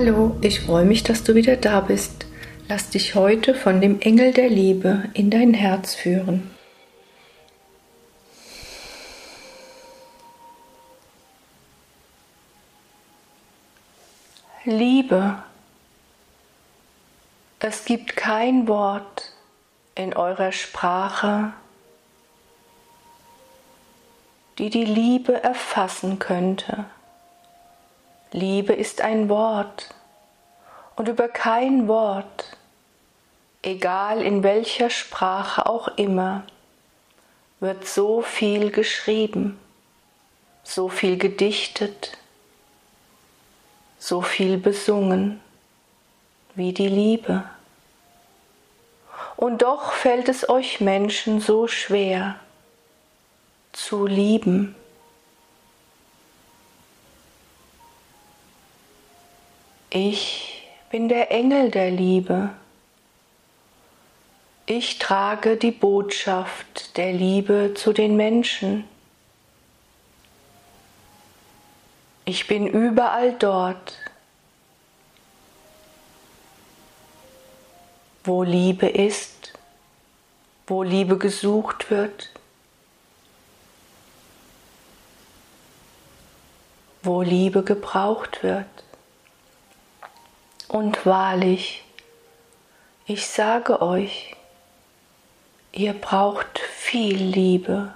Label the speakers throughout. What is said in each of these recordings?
Speaker 1: Hallo, ich freue mich, dass du wieder da bist. Lass dich heute von dem Engel der Liebe in dein Herz führen. Liebe. Es gibt kein Wort in eurer Sprache, die die Liebe erfassen könnte. Liebe ist ein Wort und über kein Wort, egal in welcher Sprache auch immer, wird so viel geschrieben, so viel gedichtet, so viel besungen wie die Liebe. Und doch fällt es euch Menschen so schwer zu lieben. Ich bin der Engel der Liebe. Ich trage die Botschaft der Liebe zu den Menschen. Ich bin überall dort, wo Liebe ist, wo Liebe gesucht wird, wo Liebe gebraucht wird. Und wahrlich, ich sage euch, ihr braucht viel Liebe,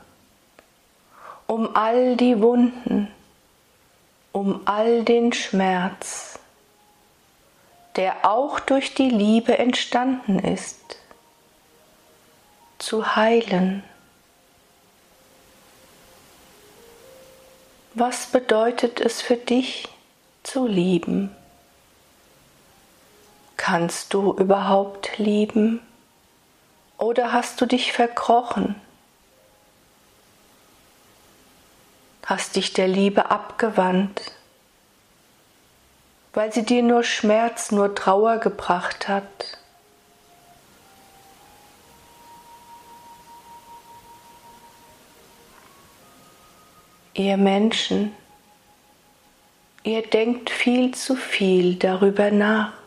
Speaker 1: um all die Wunden, um all den Schmerz, der auch durch die Liebe entstanden ist, zu heilen. Was bedeutet es für dich zu lieben? Kannst du überhaupt lieben? Oder hast du dich verkrochen? Hast dich der Liebe abgewandt, weil sie dir nur Schmerz, nur Trauer gebracht hat? Ihr Menschen, ihr denkt viel zu viel darüber nach.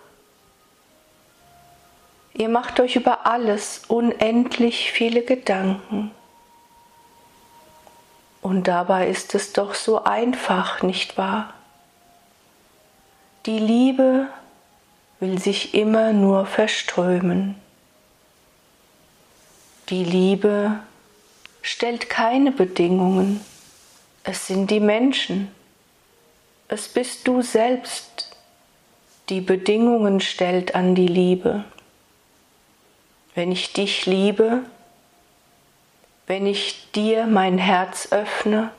Speaker 1: Ihr macht euch über alles unendlich viele Gedanken. Und dabei ist es doch so einfach, nicht wahr? Die Liebe will sich immer nur verströmen. Die Liebe stellt keine Bedingungen. Es sind die Menschen. Es bist du selbst, die Bedingungen stellt an die Liebe. Wenn ich dich liebe, wenn ich dir mein Herz öffne,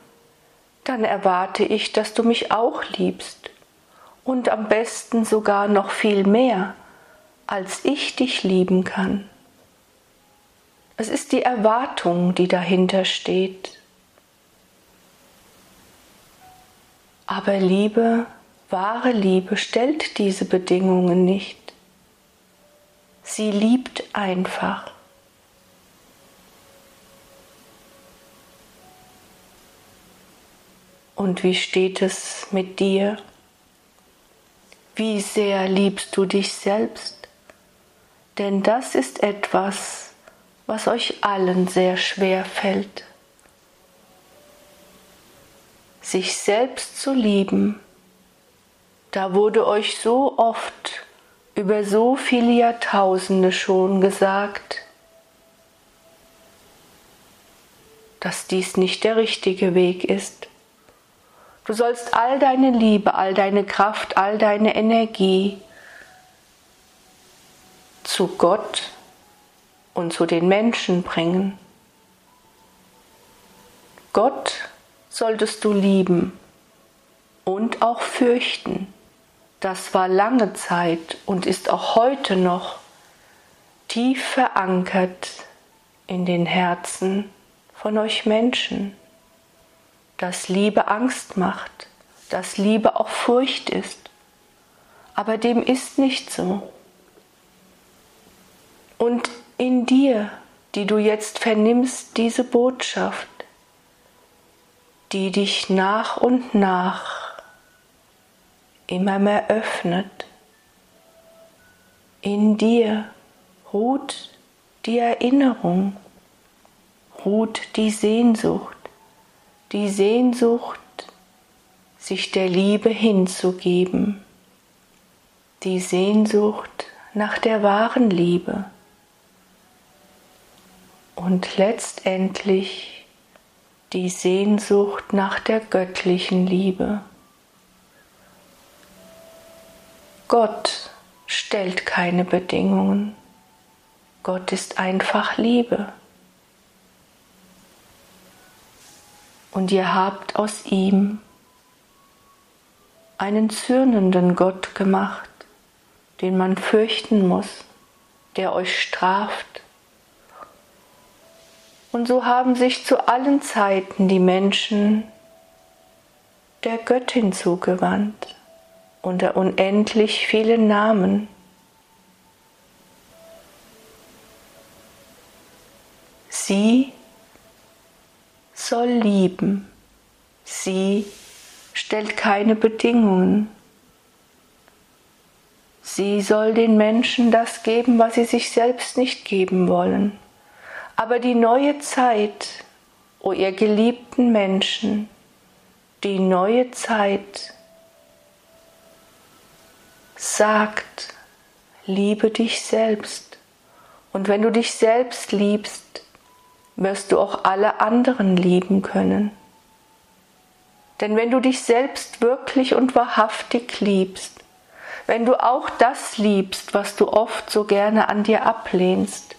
Speaker 1: dann erwarte ich, dass du mich auch liebst und am besten sogar noch viel mehr, als ich dich lieben kann. Es ist die Erwartung, die dahinter steht. Aber Liebe, wahre Liebe stellt diese Bedingungen nicht. Sie liebt einfach. Und wie steht es mit dir? Wie sehr liebst du dich selbst? Denn das ist etwas, was euch allen sehr schwer fällt. Sich selbst zu lieben, da wurde euch so oft über so viele Jahrtausende schon gesagt, dass dies nicht der richtige Weg ist. Du sollst all deine Liebe, all deine Kraft, all deine Energie zu Gott und zu den Menschen bringen. Gott solltest du lieben und auch fürchten das war lange Zeit und ist auch heute noch tief verankert in den Herzen von euch Menschen, dass Liebe Angst macht, dass Liebe auch Furcht ist. Aber dem ist nicht so. Und in dir, die du jetzt vernimmst, diese Botschaft, die dich nach und nach immer mehr öffnet, In dir ruht die Erinnerung, ruht die Sehnsucht, die Sehnsucht, sich der Liebe hinzugeben, die Sehnsucht nach der wahren Liebe und letztendlich die Sehnsucht nach der göttlichen Liebe. Gott stellt keine Bedingungen. Gott ist einfach Liebe. Und ihr habt aus ihm einen zürnenden Gott gemacht, den man fürchten muss, der euch straft. Und so haben sich zu allen Zeiten die Menschen der Göttin zugewandt unter unendlich vielen Namen. Sie soll lieben, sie stellt keine Bedingungen. Sie soll den Menschen das geben, was sie sich selbst nicht geben wollen. Aber die neue Zeit, o oh ihr geliebten Menschen, die neue Zeit sagt, liebe dich selbst. Und wenn du dich selbst liebst, wirst du auch alle anderen lieben können. Denn wenn du dich selbst wirklich und wahrhaftig liebst, wenn du auch das liebst, was du oft so gerne an dir ablehnst,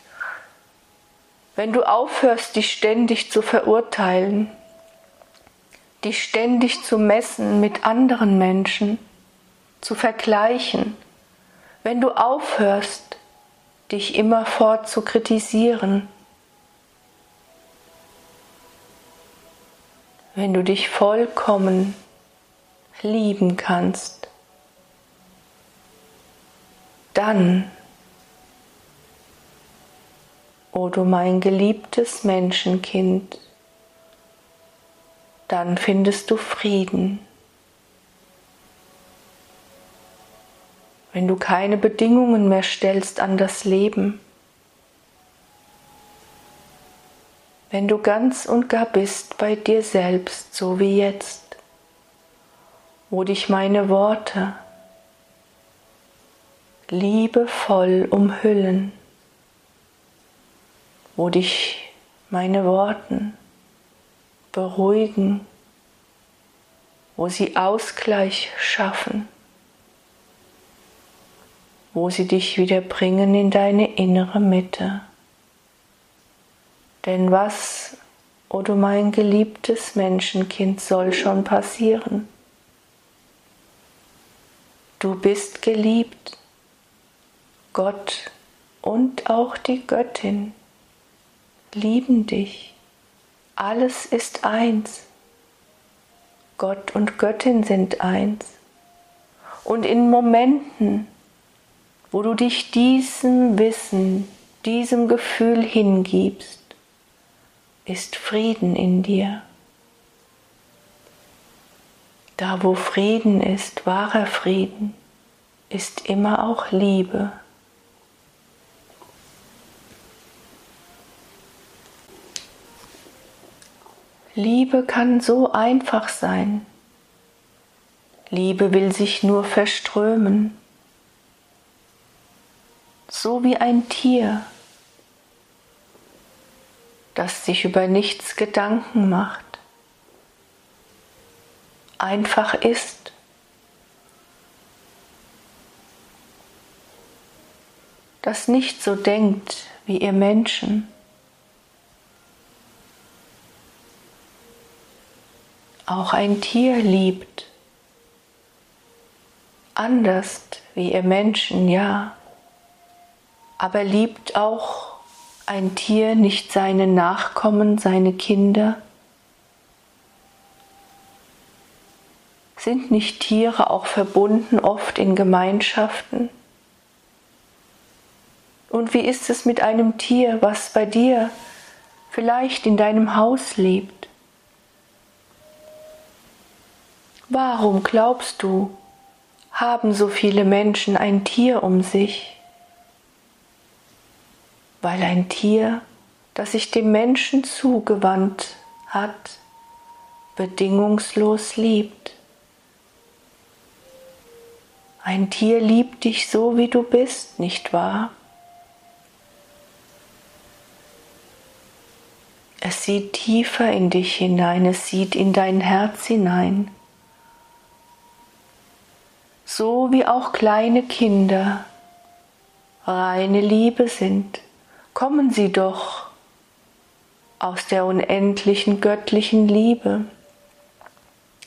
Speaker 1: wenn du aufhörst, dich ständig zu verurteilen, dich ständig zu messen mit anderen Menschen, zu vergleichen, wenn du aufhörst, dich immerfort zu kritisieren, wenn du dich vollkommen lieben kannst, dann, o oh du mein geliebtes Menschenkind, dann findest du Frieden. Wenn du keine Bedingungen mehr stellst an das Leben, wenn du ganz und gar bist bei dir selbst, so wie jetzt, wo dich meine Worte liebevoll umhüllen, wo dich meine Worten beruhigen, wo sie Ausgleich schaffen, wo sie dich wieder bringen in deine innere Mitte. Denn was, o oh du mein geliebtes Menschenkind, soll schon passieren? Du bist geliebt. Gott und auch die Göttin lieben dich. Alles ist eins. Gott und Göttin sind eins. Und in Momenten, wo du dich diesem Wissen, diesem Gefühl hingibst, ist Frieden in dir. Da wo Frieden ist, wahrer Frieden, ist immer auch Liebe. Liebe kann so einfach sein. Liebe will sich nur verströmen, so wie ein Tier, das sich über nichts Gedanken macht, einfach ist. das nicht so denkt wie ihr Menschen. Auch ein Tier liebt, anders wie ihr Menschen, ja, aber liebt auch ein Tier nicht seine Nachkommen, seine Kinder? Sind nicht Tiere auch verbunden oft in Gemeinschaften? Und wie ist es mit einem Tier, was bei dir vielleicht in deinem Haus lebt? Warum glaubst du, haben so viele Menschen ein Tier um sich, weil ein Tier, das sich dem Menschen zugewandt hat, bedingungslos liebt. Ein Tier liebt dich so, wie du bist, nicht wahr? Es sieht tiefer in dich hinein, es sieht in dein Herz hinein. So wie auch kleine Kinder reine Liebe sind, kommen sie doch aus der unendlichen göttlichen Liebe,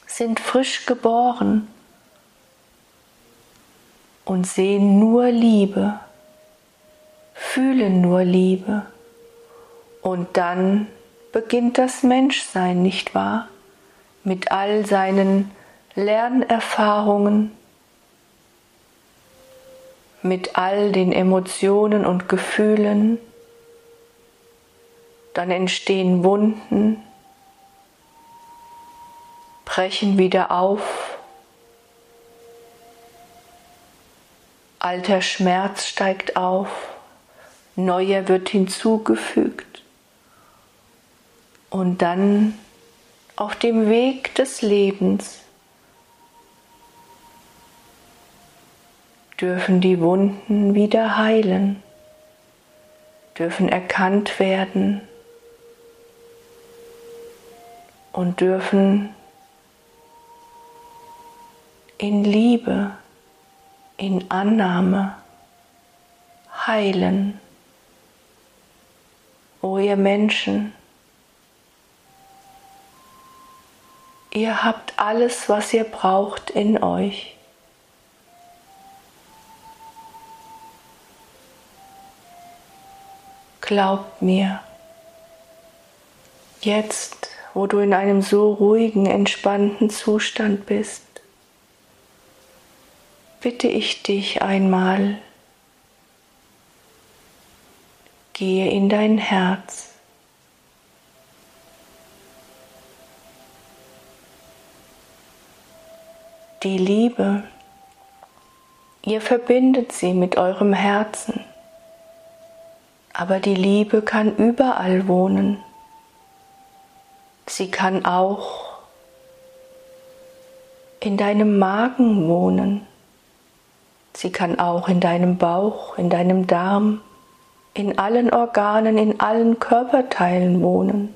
Speaker 1: sind frisch geboren und sehen nur Liebe, fühlen nur Liebe. Und dann beginnt das Menschsein, nicht wahr? Mit all seinen Lernerfahrungen, mit all den Emotionen und Gefühlen. Dann entstehen Wunden, brechen wieder auf. Alter Schmerz steigt auf, neuer wird hinzugefügt. Und dann auf dem Weg des Lebens dürfen die Wunden wieder heilen, dürfen erkannt werden und dürfen in Liebe, in Annahme heilen. O ihr Menschen, ihr habt alles, was ihr braucht in euch. Glaubt mir, jetzt, wo du in einem so ruhigen, entspannten Zustand bist, bitte ich dich einmal, gehe in dein Herz. Die Liebe, ihr verbindet sie mit eurem Herzen. Aber die Liebe kann überall wohnen. Sie kann auch in deinem Magen wohnen. Sie kann auch in deinem Bauch, in deinem Darm, in allen Organen, in allen Körperteilen wohnen.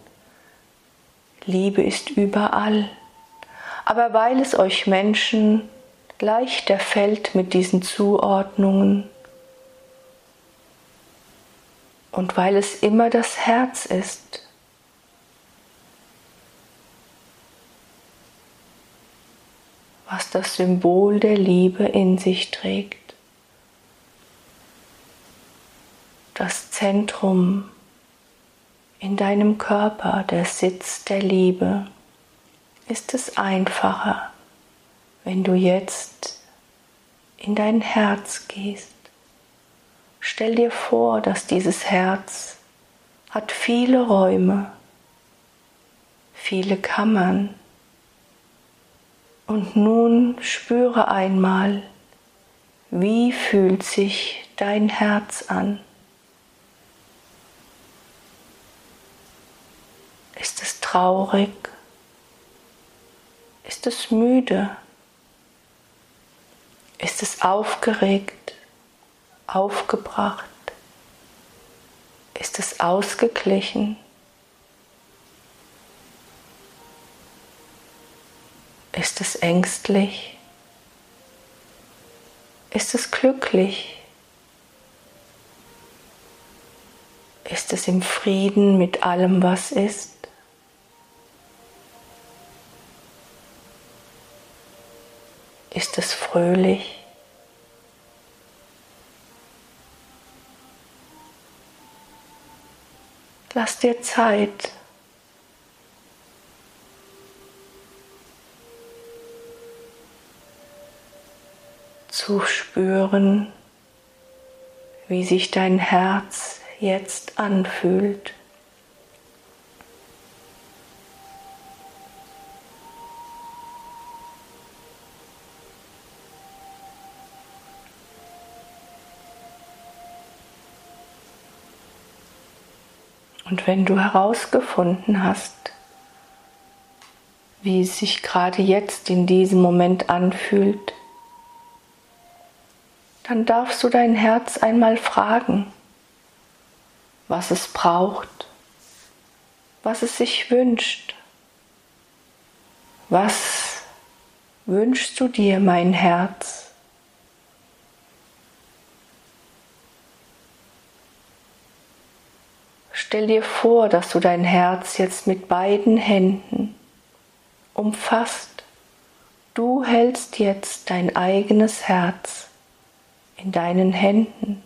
Speaker 1: Liebe ist überall. Aber weil es euch Menschen leichter fällt mit diesen Zuordnungen, und weil es immer das Herz ist. Was das Symbol der Liebe in sich trägt. Das Zentrum in deinem Körper, der Sitz der Liebe, ist es einfacher, wenn du jetzt in dein Herz gehst. Stell dir vor, dass dieses Herz hat viele Räume, viele Kammern. Und nun spüre einmal, wie fühlt sich dein Herz an? Ist es traurig? Ist es müde? Ist es aufgeregt? aufgebracht? Ist es ausgeglichen? Ist es ängstlich? Ist es glücklich? Ist es im Frieden mit allem, was ist? Ist es fröhlich? Lass dir Zeit. Zu spüren, wie sich dein Herz jetzt anfühlt. Und wenn du herausgefunden hast, wie es sich gerade jetzt in diesem Moment anfühlt, dann darfst du dein Herz einmal fragen, was es braucht, was es sich wünscht. Was wünschst du dir, mein Herz? Stell dir vor, dass du dein Herz jetzt mit beiden Händen umfasst. Du hältst jetzt dein eigenes Herz in deinen Händen.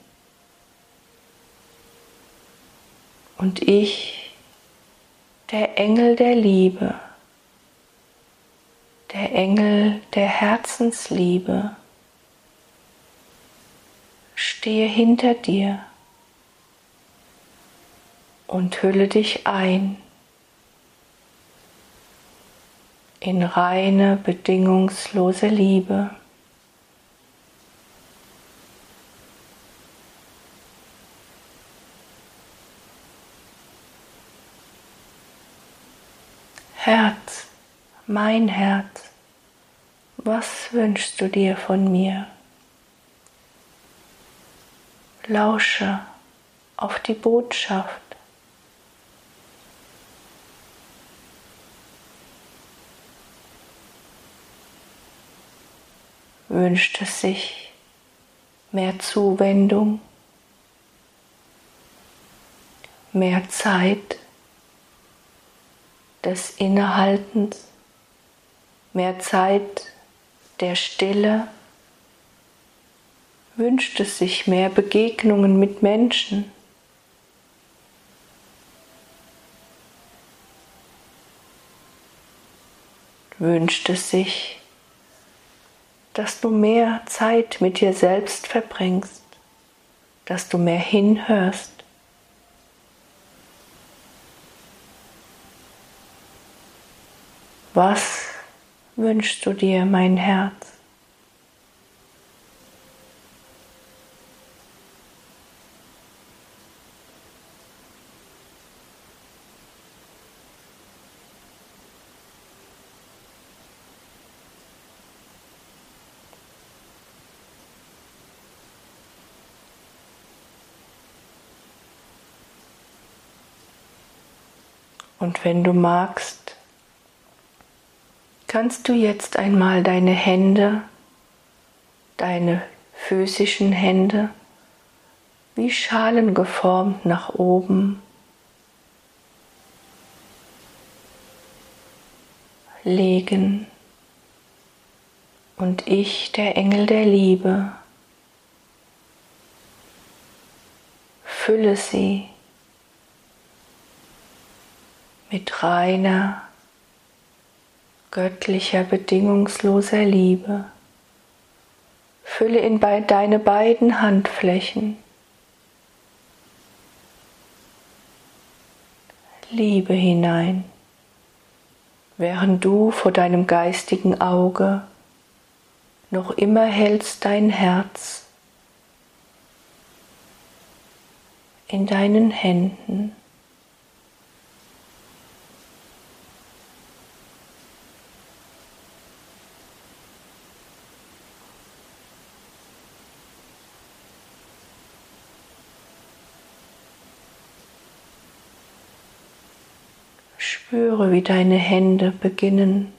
Speaker 1: Und ich, der Engel der Liebe, der Engel der Herzensliebe, stehe hinter dir und hülle dich ein in reine, bedingungslose Liebe. Herz, mein Herz, was wünschst du dir von mir? Lausche auf die Botschaft. Wünscht es sich mehr Zuwendung, mehr Zeit, des Innehaltens, mehr Zeit der Stille, wünscht es sich mehr Begegnungen mit Menschen. Wünscht es sich, dass du mehr Zeit mit dir selbst verbringst, dass du mehr hinhörst, Was wünschst du dir, mein Herz? Und wenn du magst, kannst du jetzt einmal deine Hände, deine physischen Hände, wie Schalen geformt nach oben legen? Und ich, der Engel der Liebe, fülle sie mit reiner göttlicher, bedingungsloser Liebe. Fülle in deine beiden Handflächen Liebe hinein, während du vor deinem geistigen Auge noch immer hältst dein Herz in deinen Händen. Spüre, wie deine Hände beginnen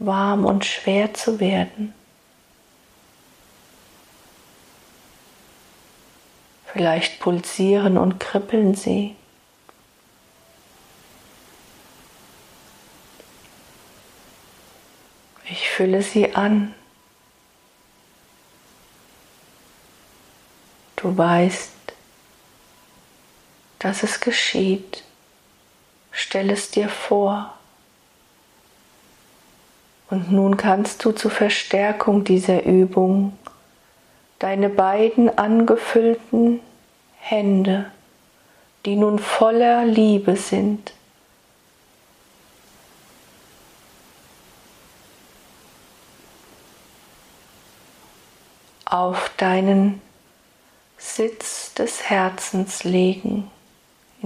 Speaker 1: warm und schwer zu werden. Vielleicht pulsieren und kribbeln sie. Ich fülle sie an. Du weißt, dass es geschieht. Stell es dir vor. Und nun kannst du zur Verstärkung dieser Übung deine beiden angefüllten Hände, die nun voller Liebe sind, auf deinen Sitz des Herzens legen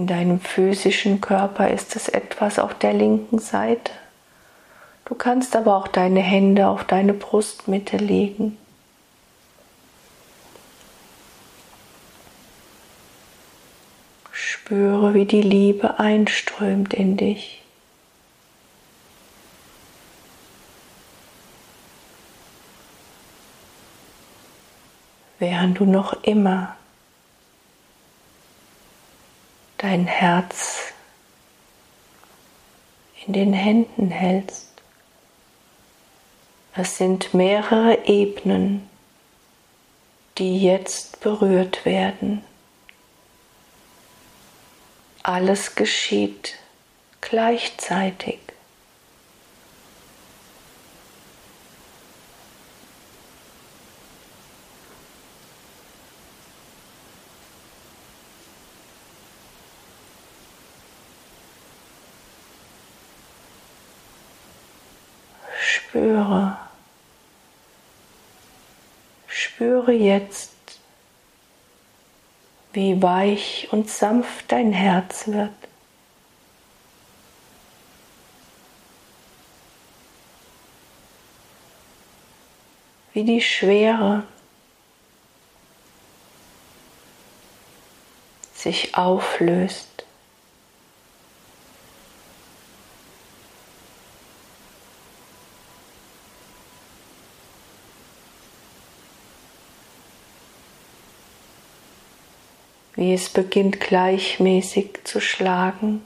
Speaker 1: In deinem physischen Körper ist es etwas auf der linken Seite. Du kannst aber auch deine Hände auf deine Brustmitte legen. Spüre, wie die Liebe einströmt in dich. Während du noch immer dein Herz in den Händen hältst. Es sind mehrere Ebenen, die jetzt berührt werden. Alles geschieht gleichzeitig. Spüre, spüre jetzt, wie weich und sanft dein Herz wird. Wie die Schwere sich auflöst. Wie es beginnt gleichmäßig zu schlagen.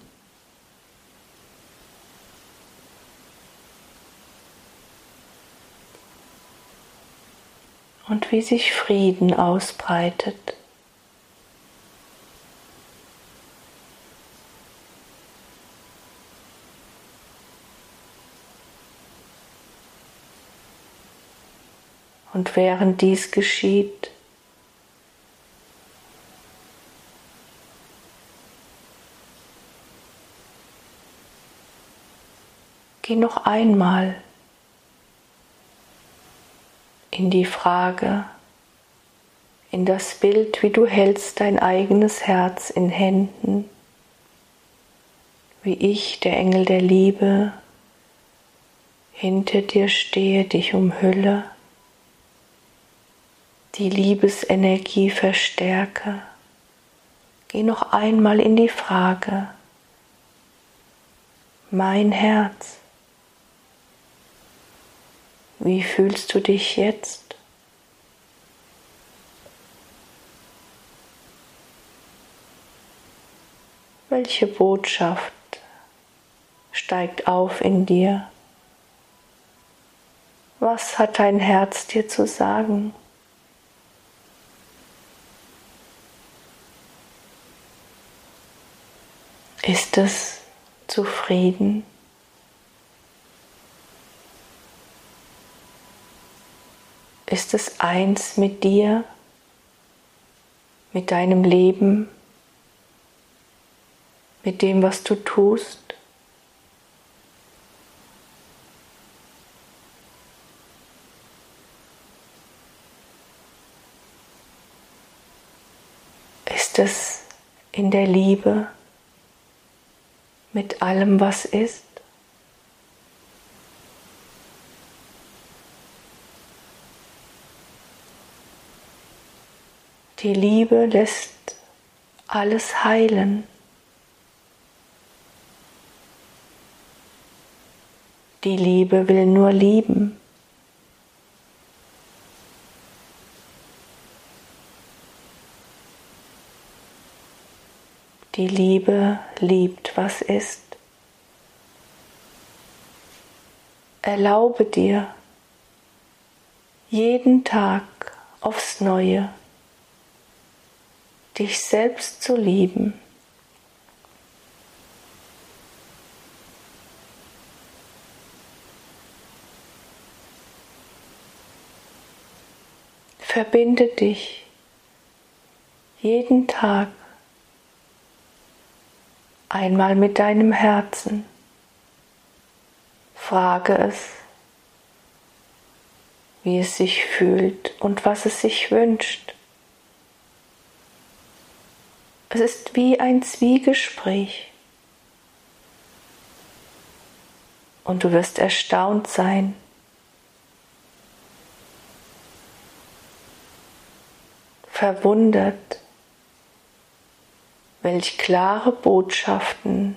Speaker 1: Und wie sich Frieden ausbreitet. Und während dies geschieht, Geh noch einmal in die Frage, in das Bild, wie du hältst dein eigenes Herz in Händen, wie ich, der Engel der Liebe, hinter dir stehe, dich umhülle, die Liebesenergie verstärke. Geh noch einmal in die Frage, mein Herz, wie fühlst du dich jetzt? Welche Botschaft steigt auf in dir? Was hat dein Herz dir zu sagen? Ist es zufrieden? Ist es eins mit dir, mit deinem Leben, mit dem, was du tust? Ist es in der Liebe mit allem, was ist? Die Liebe lässt alles heilen. Die Liebe will nur lieben. Die Liebe liebt, was ist. Erlaube dir jeden Tag aufs Neue dich selbst zu lieben. Verbinde dich jeden Tag einmal mit deinem Herzen. Frage es, wie es sich fühlt und was es sich wünscht. Es ist wie ein Zwiegespräch. Und du wirst erstaunt sein, verwundert, welch klare Botschaften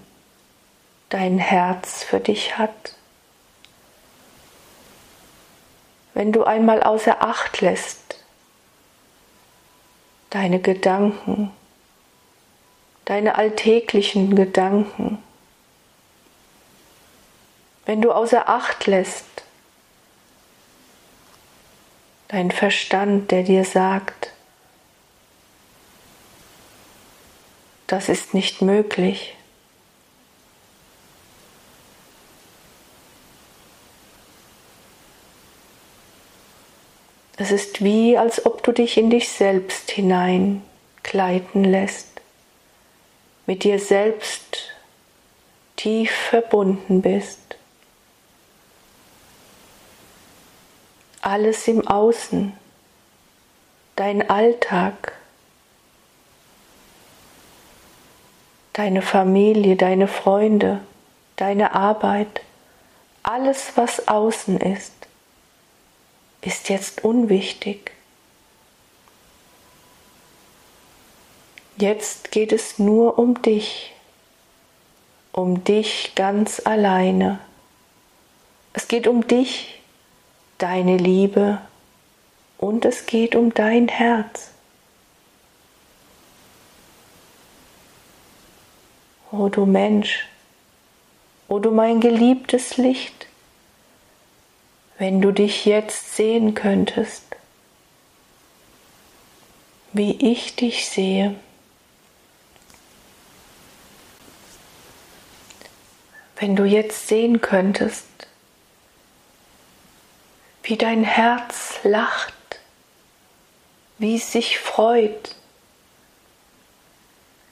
Speaker 1: dein Herz für dich hat. Wenn du einmal außer Acht lässt, deine Gedanken, deine alltäglichen Gedanken, wenn du außer Acht lässt, dein Verstand, der dir sagt, das ist nicht möglich. Es ist wie, als ob du dich in dich selbst hineingleiten lässt, mit dir selbst tief verbunden bist. Alles im Außen, dein Alltag, deine Familie, deine Freunde, deine Arbeit, alles, was außen ist, ist jetzt unwichtig. Jetzt geht es nur um dich, um dich ganz alleine. Es geht um dich, deine Liebe und es geht um dein Herz. O du Mensch, o du mein geliebtes Licht, wenn du dich jetzt sehen könntest, wie ich dich sehe. Wenn du jetzt sehen könntest, wie dein Herz lacht, wie es sich freut,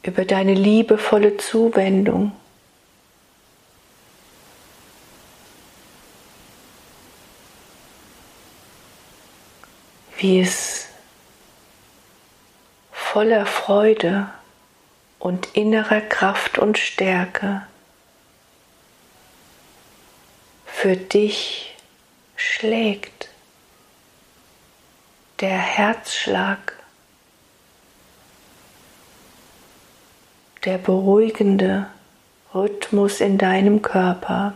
Speaker 1: über deine liebevolle Zuwendung. Wie es voller Freude und innerer Kraft und Stärke für dich schlägt. Der Herzschlag der beruhigende Rhythmus in deinem Körper.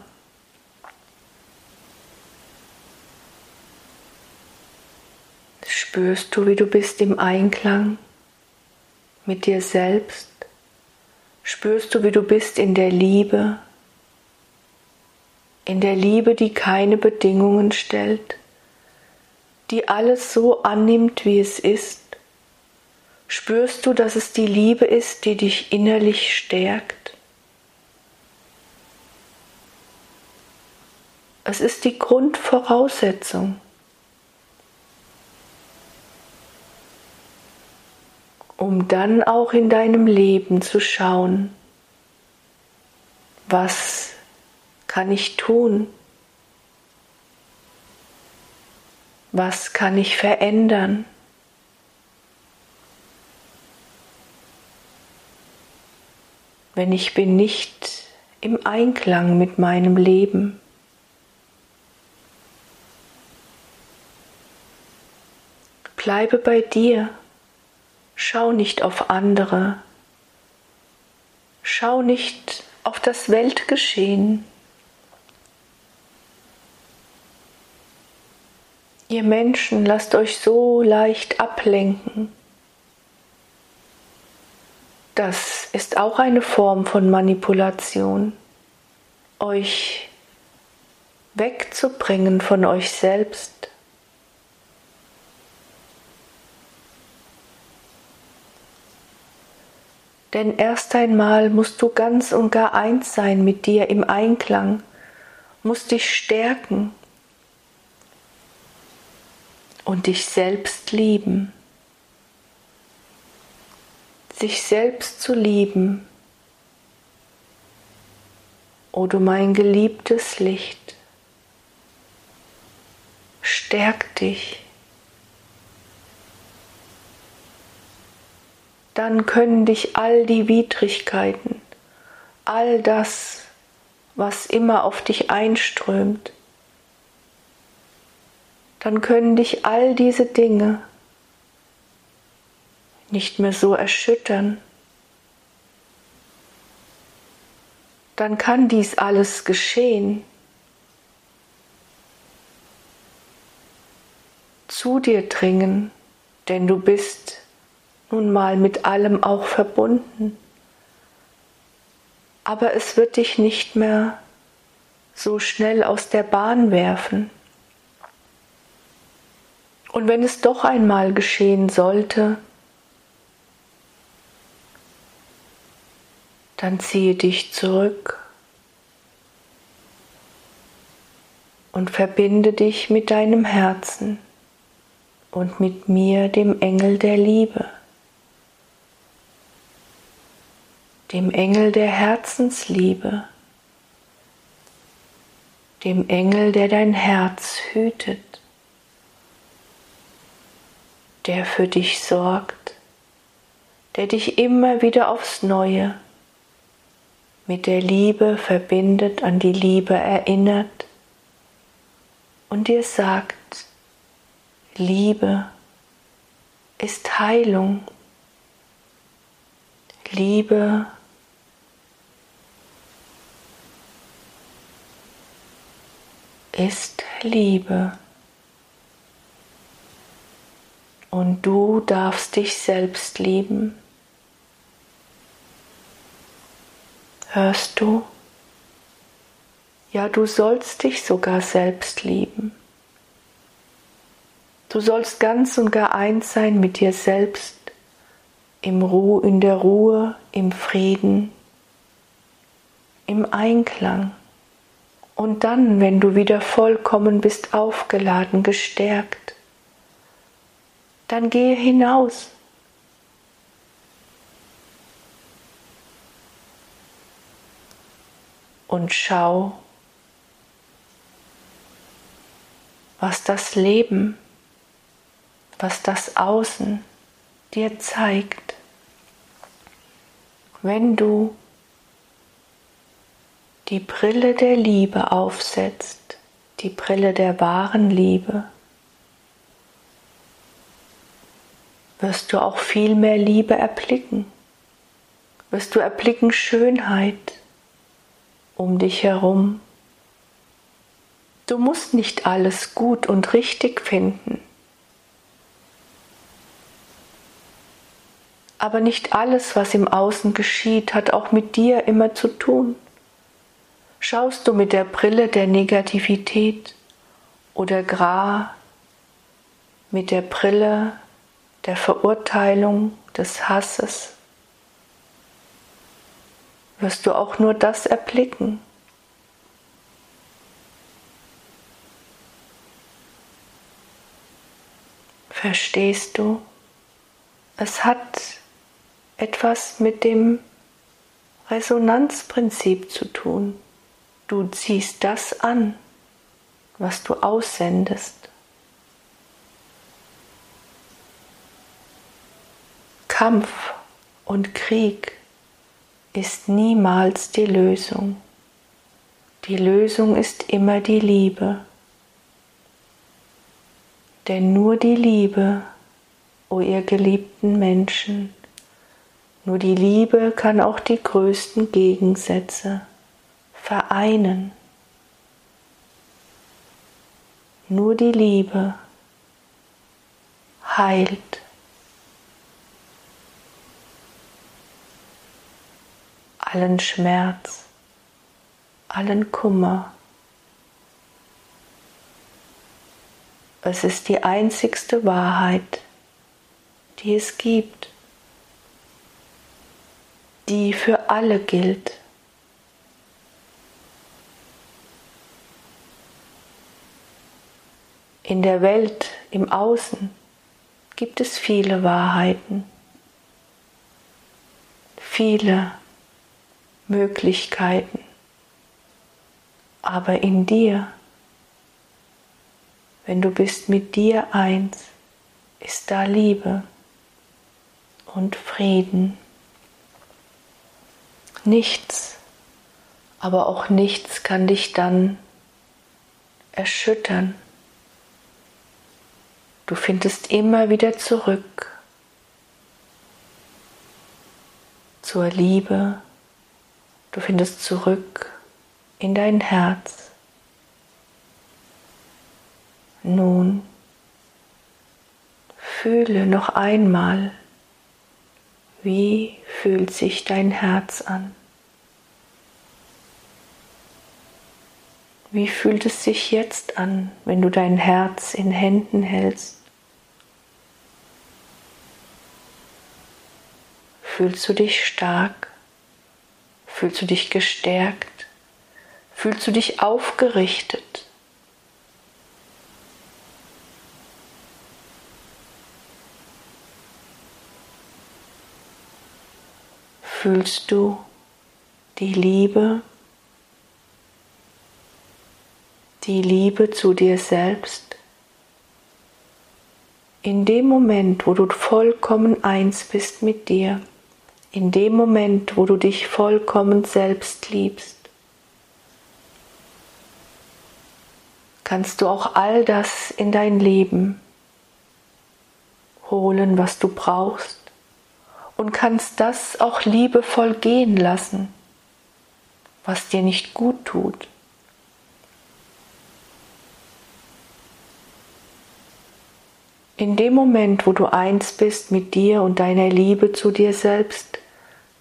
Speaker 1: Spürst du, wie du bist im Einklang mit dir selbst? Spürst du, wie du bist in der Liebe? In der Liebe, die keine Bedingungen stellt, die alles so annimmt, wie es ist Spürst du, dass es die Liebe ist, die dich innerlich stärkt? Es ist die Grundvoraussetzung, um dann auch in deinem Leben zu schauen, was kann ich tun? Was kann ich verändern? wenn ich bin nicht im Einklang mit meinem Leben. Bleibe bei dir, schau nicht auf andere, schau nicht auf das Weltgeschehen. Ihr Menschen lasst euch so leicht ablenken. Das ist auch eine Form von Manipulation, euch wegzubringen von euch selbst. Denn erst einmal musst du ganz und gar eins sein mit dir im Einklang, musst dich stärken und dich selbst lieben sich selbst zu lieben. O du mein geliebtes Licht, stärk dich, dann können dich all die Widrigkeiten, all das, was immer auf dich einströmt, dann können dich all diese Dinge nicht mehr so erschüttern. Dann kann dies alles geschehen. Zu dir dringen, denn du bist nun mal mit allem auch verbunden. Aber es wird dich nicht mehr so schnell aus der Bahn werfen. Und wenn es doch einmal geschehen sollte, dann ziehe dich zurück und verbinde dich mit deinem Herzen und mit mir, dem Engel der Liebe, dem Engel der Herzensliebe, dem Engel, der dein Herz hütet der für dich sorgt, der dich immer wieder aufs Neue mit der Liebe verbindet, an die Liebe erinnert und dir sagt, Liebe ist Heilung, Liebe ist Liebe. Und du darfst dich selbst lieben. Hörst du? Ja, du sollst dich sogar selbst lieben. Du sollst ganz und gar eins sein mit dir selbst, im Ruh, in der Ruhe, im Frieden, im Einklang. Und dann, wenn du wieder vollkommen bist, aufgeladen, gestärkt, dann gehe hinaus. Und schau, was das Leben, was das Außen dir zeigt, wenn du die Brille der Liebe aufsetzt, die Brille der wahren Liebe. Wirst du auch viel mehr Liebe erblicken. Wirst du erblicken Schönheit um dich herum. Du musst nicht alles gut und richtig finden. Aber nicht alles, was im Außen geschieht, hat auch mit dir immer zu tun. Schaust du mit der Brille der Negativität oder gar mit der Brille der Verurteilung, des Hasses, wirst du auch nur das erblicken. Verstehst du? Es hat etwas mit dem Resonanzprinzip zu tun. Du ziehst das an, was du aussendest. Kampf und Krieg ist niemals die Lösung. Die Lösung ist immer die Liebe. Denn nur die Liebe, o oh ihr geliebten Menschen, nur die Liebe kann auch die größten Gegensätze vereinen. Nur die Liebe heilt. Allen Schmerz, allen Kummer. Es ist die einzigste Wahrheit, die es gibt, die für alle gilt. In der Welt, im Außen gibt es viele Wahrheiten, viele Möglichkeiten. Aber in dir, wenn du bist mit dir eins, ist da Liebe. und Frieden. Nichts, aber auch nichts kann dich dann erschüttern. Du findest immer wieder zurück zur Liebe. Du findest zurück in dein Herz. Nun fühle noch einmal, wie fühlt sich dein Herz an. Wie fühlt es sich jetzt an, wenn du dein Herz in Händen hältst? Fühlst du dich stark? Fühlst du dich gestärkt? Fühlst du dich aufgerichtet? Fühlst du die Liebe, die Liebe zu dir selbst? In dem Moment, wo du vollkommen eins bist mit dir, in dem Moment, wo du dich vollkommen selbst liebst, kannst du auch all das in dein Leben holen, was du brauchst und kannst das auch liebevoll gehen lassen, was dir nicht gut tut. In dem Moment, wo du eins bist mit dir und deiner Liebe zu dir selbst,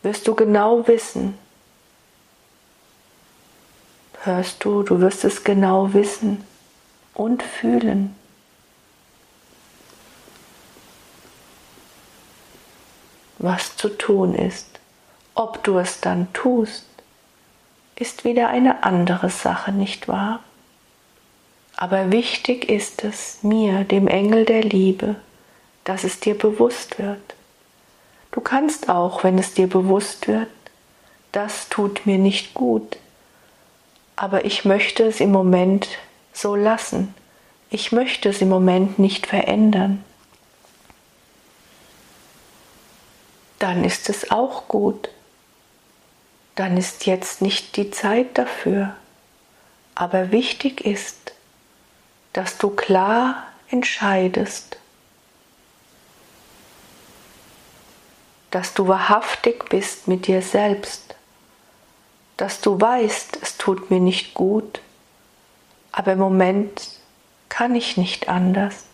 Speaker 1: wirst du genau wissen, hörst du, du wirst es genau wissen und fühlen. was zu tun ist. Ob du es dann tust, ist wieder eine andere Sache, nicht wahr? Aber wichtig ist es mir, dem Engel der Liebe, dass es dir bewusst wird. Du kannst auch, wenn es dir bewusst wird, das tut mir nicht gut, aber ich möchte es im Moment so lassen. Ich möchte es im Moment nicht verändern. Dann ist es auch gut. Dann ist jetzt nicht die Zeit dafür. Aber wichtig ist, dass du klar entscheidest, dass du wahrhaftig bist mit dir selbst, dass du weißt, es tut mir nicht gut, aber im Moment kann ich nicht anders.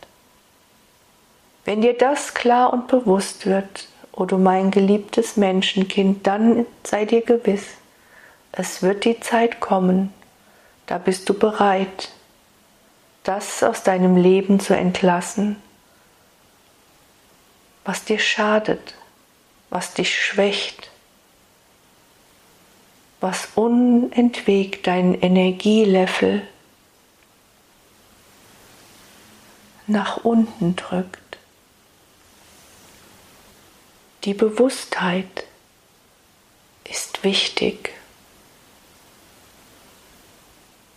Speaker 1: Wenn dir das klar und bewusst wird, o oh du mein geliebtes Menschenkind, dann sei dir gewiss, es wird die Zeit kommen, da bist du bereit, das aus deinem Leben zu entlassen, was dir schadet, was dich schwächt, was unentwegt dein Energielevel nach unten drückt. Die Bewusstheit ist wichtig.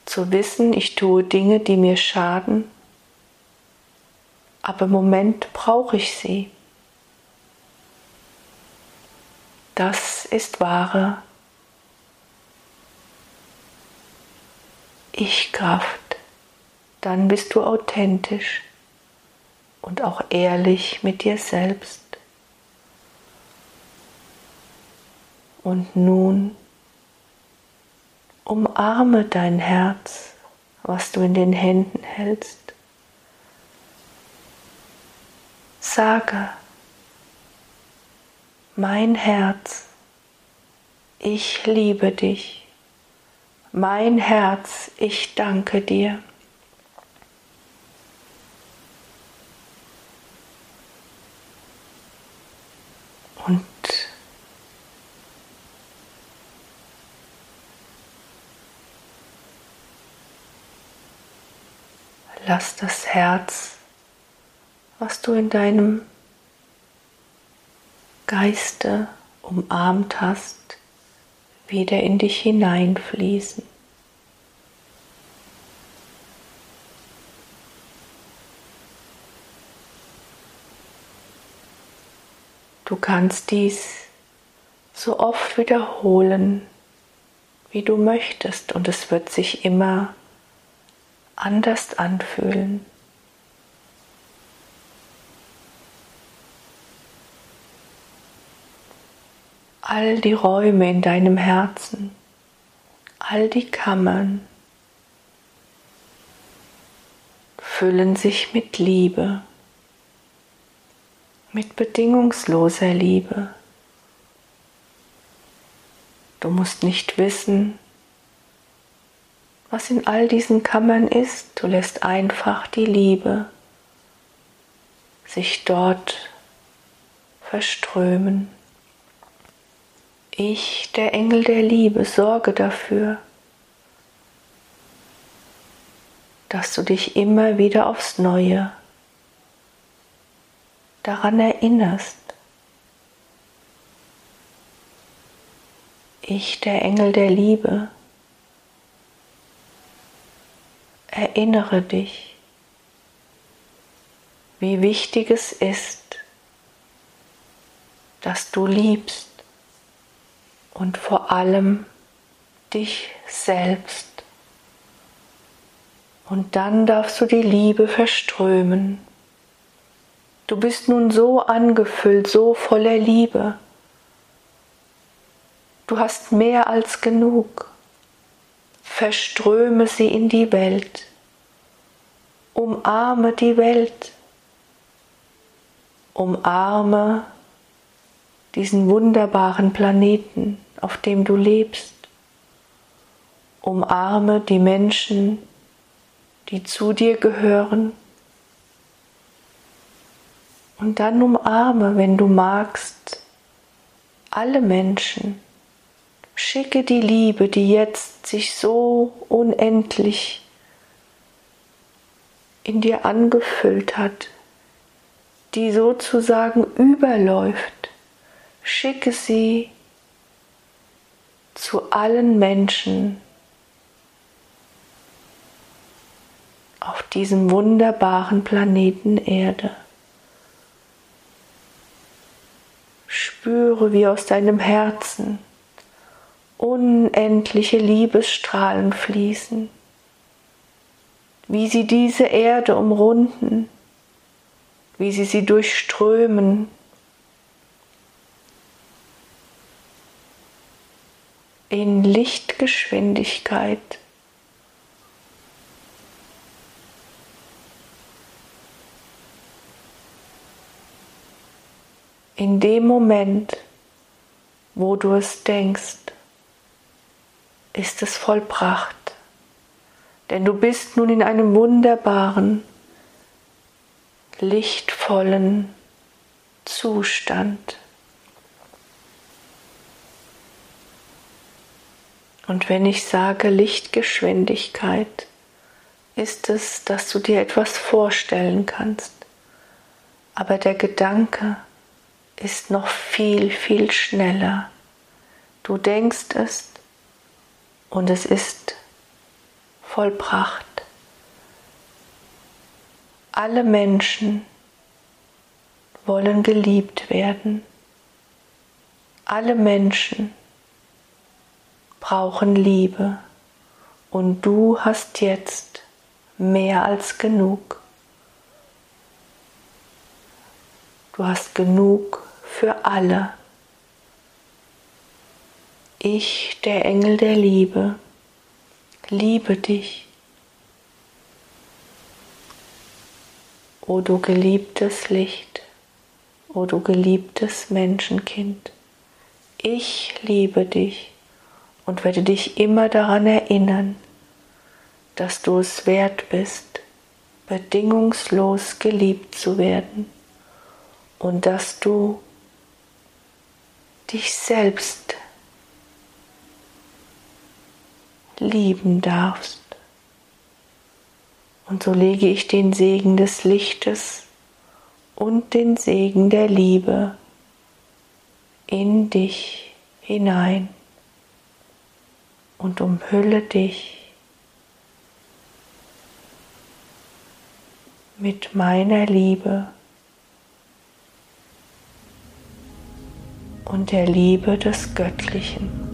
Speaker 1: Zu wissen, ich tue Dinge, die mir schaden, aber im Moment brauche ich sie. Das ist wahre Ich-Kraft. Dann bist du authentisch und auch ehrlich mit dir selbst. Und nun Umarme dein Herz, was du in den Händen hältst. Sage, mein Herz, ich liebe dich. Mein Herz, ich danke dir. Und lass das Herz, was du in deinem Geiste umarmt hast, wieder in dich hineinfließen. Du kannst dies so oft wiederholen, wie du möchtest, und es wird sich immer anders anfühlen. All die Räume in deinem Herzen, all die Kammern füllen sich mit Liebe mit bedingungsloser Liebe. Du musst nicht wissen, was in all diesen Kammern ist. Du lässt einfach die Liebe sich dort verströmen. Ich, der Engel der Liebe, sorge dafür, dass du dich immer wieder aufs Neue daran erinnerst. Ich, der Engel der Liebe, erinnere dich, wie wichtig es ist, dass du liebst und vor allem dich selbst. Und dann darfst du die Liebe verströmen Du bist nun so angefüllt, so voller Liebe. Du hast mehr als genug. Verströme sie in die Welt. Umarme die Welt. Umarme diesen wunderbaren Planeten, auf dem du lebst. Umarme die Menschen, die zu dir gehören und dann umarme, wenn du magst, alle Menschen. Schicke die Liebe, die jetzt sich so unendlich in dir angefüllt hat, die sozusagen überläuft. Schicke sie zu allen Menschen auf diesem wunderbaren Planeten Erde. Spüre, wie aus deinem Herzen unendliche Liebesstrahlen fließen, wie sie diese Erde umrunden, wie sie sie durchströmen. in Lichtgeschwindigkeit in dem Moment, wo du es denkst, ist es vollbracht. Denn du bist nun in einem wunderbaren, lichtvollen Zustand. Und wenn ich sage Lichtgeschwindigkeit, ist es, dass du dir etwas vorstellen kannst. Aber der Gedanke, ist noch viel, viel schneller. Du denkst es und es ist vollbracht. Alle Menschen wollen geliebt werden. Alle Menschen brauchen Liebe und du hast jetzt mehr als genug. Du hast genug für alle. Ich, der Engel der Liebe, liebe dich. O du geliebtes Licht, o du geliebtes Menschenkind, ich liebe dich und werde dich immer daran erinnern, dass du es wert bist, bedingungslos geliebt zu werden und dass du dich selbst lieben darfst. Und so lege ich den Segen des Lichtes und den Segen der Liebe in dich hinein und umhülle dich mit meiner Liebe. und der Liebe des Göttlichen.